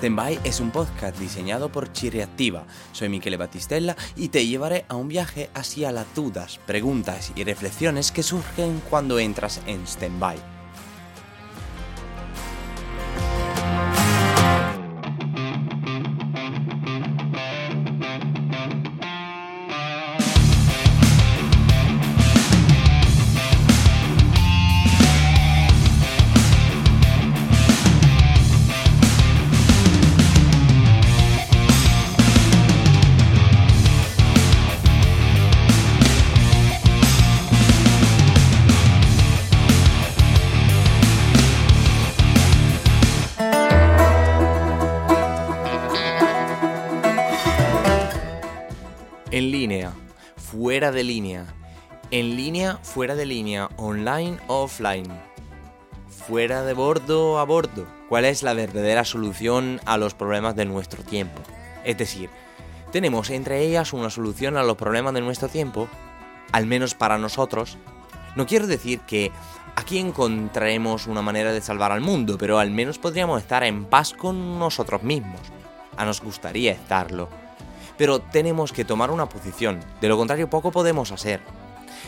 Standby es un podcast diseñado por Chiriactiva. Soy Michele Battistella y te llevaré a un viaje hacia las dudas, preguntas y reflexiones que surgen cuando entras en Standby. Fuera de línea. En línea, fuera de línea. Online, offline. Fuera de bordo, a bordo. ¿Cuál es la verdadera solución a los problemas de nuestro tiempo? Es decir, ¿tenemos entre ellas una solución a los problemas de nuestro tiempo? Al menos para nosotros. No quiero decir que aquí encontremos una manera de salvar al mundo, pero al menos podríamos estar en paz con nosotros mismos. A nos gustaría estarlo pero tenemos que tomar una posición, de lo contrario poco podemos hacer.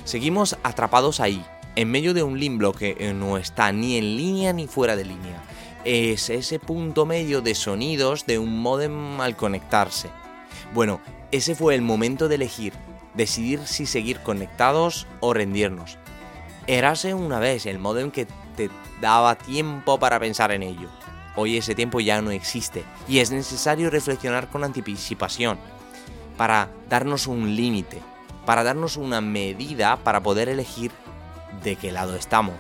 Seguimos atrapados ahí, en medio de un limbo que no está ni en línea ni fuera de línea. Es ese punto medio de sonidos de un modem al conectarse. Bueno, ese fue el momento de elegir, decidir si seguir conectados o rendirnos. Érase una vez el modem que te daba tiempo para pensar en ello. Hoy ese tiempo ya no existe y es necesario reflexionar con anticipación para darnos un límite, para darnos una medida para poder elegir de qué lado estamos.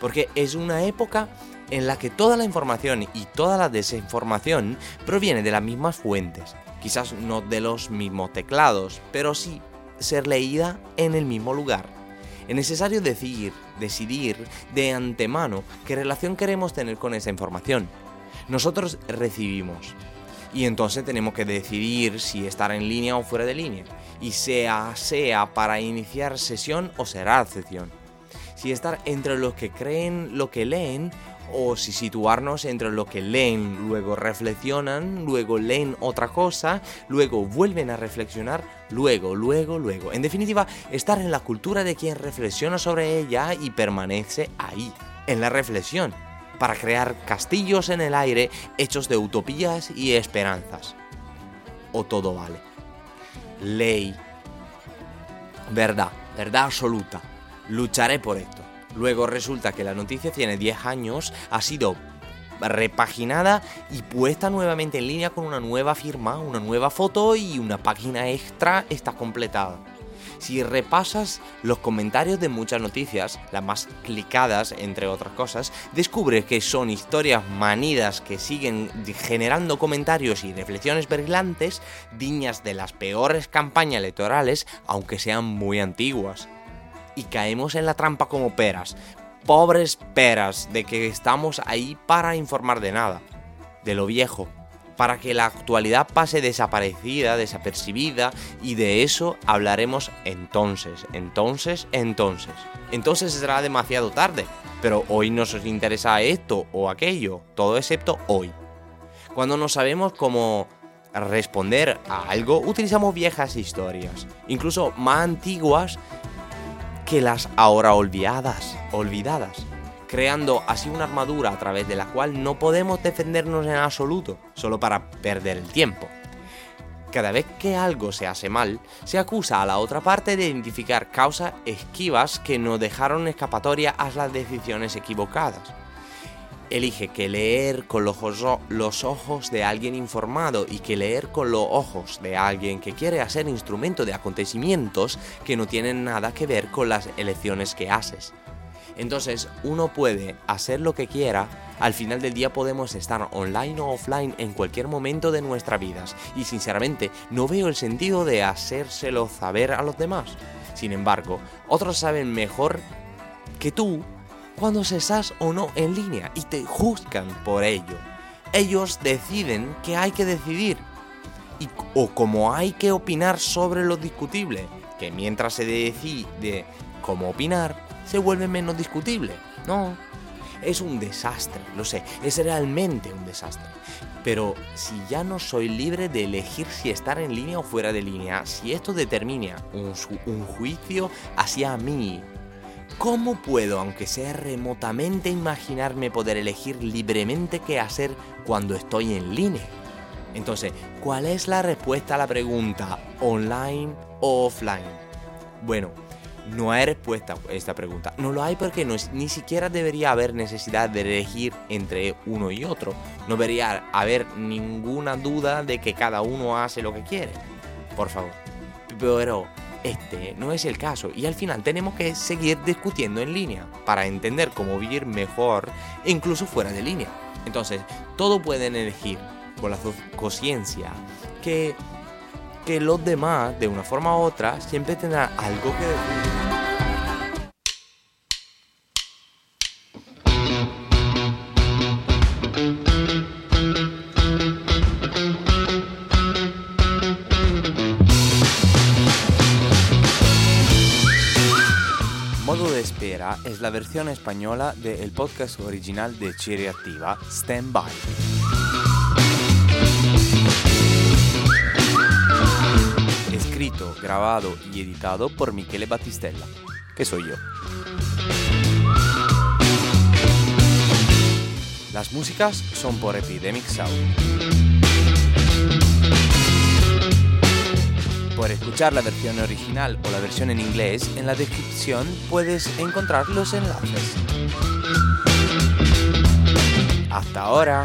Porque es una época en la que toda la información y toda la desinformación proviene de las mismas fuentes. Quizás no de los mismos teclados, pero sí ser leída en el mismo lugar. Es necesario decidir, decidir de antemano qué relación queremos tener con esa información. Nosotros recibimos, y entonces tenemos que decidir si estar en línea o fuera de línea. Y sea sea para iniciar sesión o será sesión. Si estar entre los que creen lo que leen o si situarnos entre los que leen, luego reflexionan, luego leen otra cosa, luego vuelven a reflexionar, luego, luego, luego. En definitiva, estar en la cultura de quien reflexiona sobre ella y permanece ahí, en la reflexión para crear castillos en el aire hechos de utopías y esperanzas. O todo vale. Ley. Verdad, verdad absoluta. Lucharé por esto. Luego resulta que la noticia tiene 10 años, ha sido repaginada y puesta nuevamente en línea con una nueva firma, una nueva foto y una página extra está completada. Si repasas los comentarios de muchas noticias, las más clicadas entre otras cosas, descubres que son historias manidas que siguen generando comentarios y reflexiones brillantes, dignas de las peores campañas electorales, aunque sean muy antiguas. Y caemos en la trampa como peras, pobres peras, de que estamos ahí para informar de nada, de lo viejo, para que la actualidad pase desaparecida, desapercibida, y de eso hablaremos entonces, entonces, entonces. Entonces será demasiado tarde, pero hoy nos interesa esto o aquello, todo excepto hoy. Cuando no sabemos cómo responder a algo, utilizamos viejas historias, incluso más antiguas que las ahora olvidadas, olvidadas, creando así una armadura a través de la cual no podemos defendernos en absoluto, solo para perder el tiempo. Cada vez que algo se hace mal, se acusa a la otra parte de identificar causas esquivas que no dejaron escapatoria a las decisiones equivocadas. Elige que leer con los los ojos de alguien informado y que leer con los ojos de alguien que quiere hacer instrumento de acontecimientos que no tienen nada que ver con las elecciones que haces. Entonces uno puede hacer lo que quiera, al final del día podemos estar online o offline en cualquier momento de nuestras vidas y sinceramente no veo el sentido de hacérselo saber a los demás. Sin embargo, otros saben mejor que tú cuando se estás o no en línea y te juzgan por ello. Ellos deciden que hay que decidir y, o como hay que opinar sobre lo discutible, que mientras se decide cómo opinar, se vuelve menos discutible. No, es un desastre, lo sé, es realmente un desastre. Pero si ya no soy libre de elegir si estar en línea o fuera de línea, si esto determina un, un juicio hacia mí, ¿cómo puedo, aunque sea remotamente, imaginarme poder elegir libremente qué hacer cuando estoy en línea? Entonces, ¿cuál es la respuesta a la pregunta online o offline? Bueno, no hay respuesta a esta pregunta. No lo hay porque no ni siquiera debería haber necesidad de elegir entre uno y otro. No debería haber ninguna duda de que cada uno hace lo que quiere. Por favor. Pero este no es el caso y al final tenemos que seguir discutiendo en línea para entender cómo vivir mejor incluso fuera de línea. Entonces, todos pueden elegir con la conciencia que que los demás, de una forma u otra, siempre tendrán algo que decir. Modo de espera es la versión española del podcast original de Cherry Activa, Stand By. Grabado y editado por Michele Battistella, que soy yo. Las músicas son por Epidemic Sound. Por escuchar la versión original o la versión en inglés, en la descripción puedes encontrar los enlaces. Hasta ahora.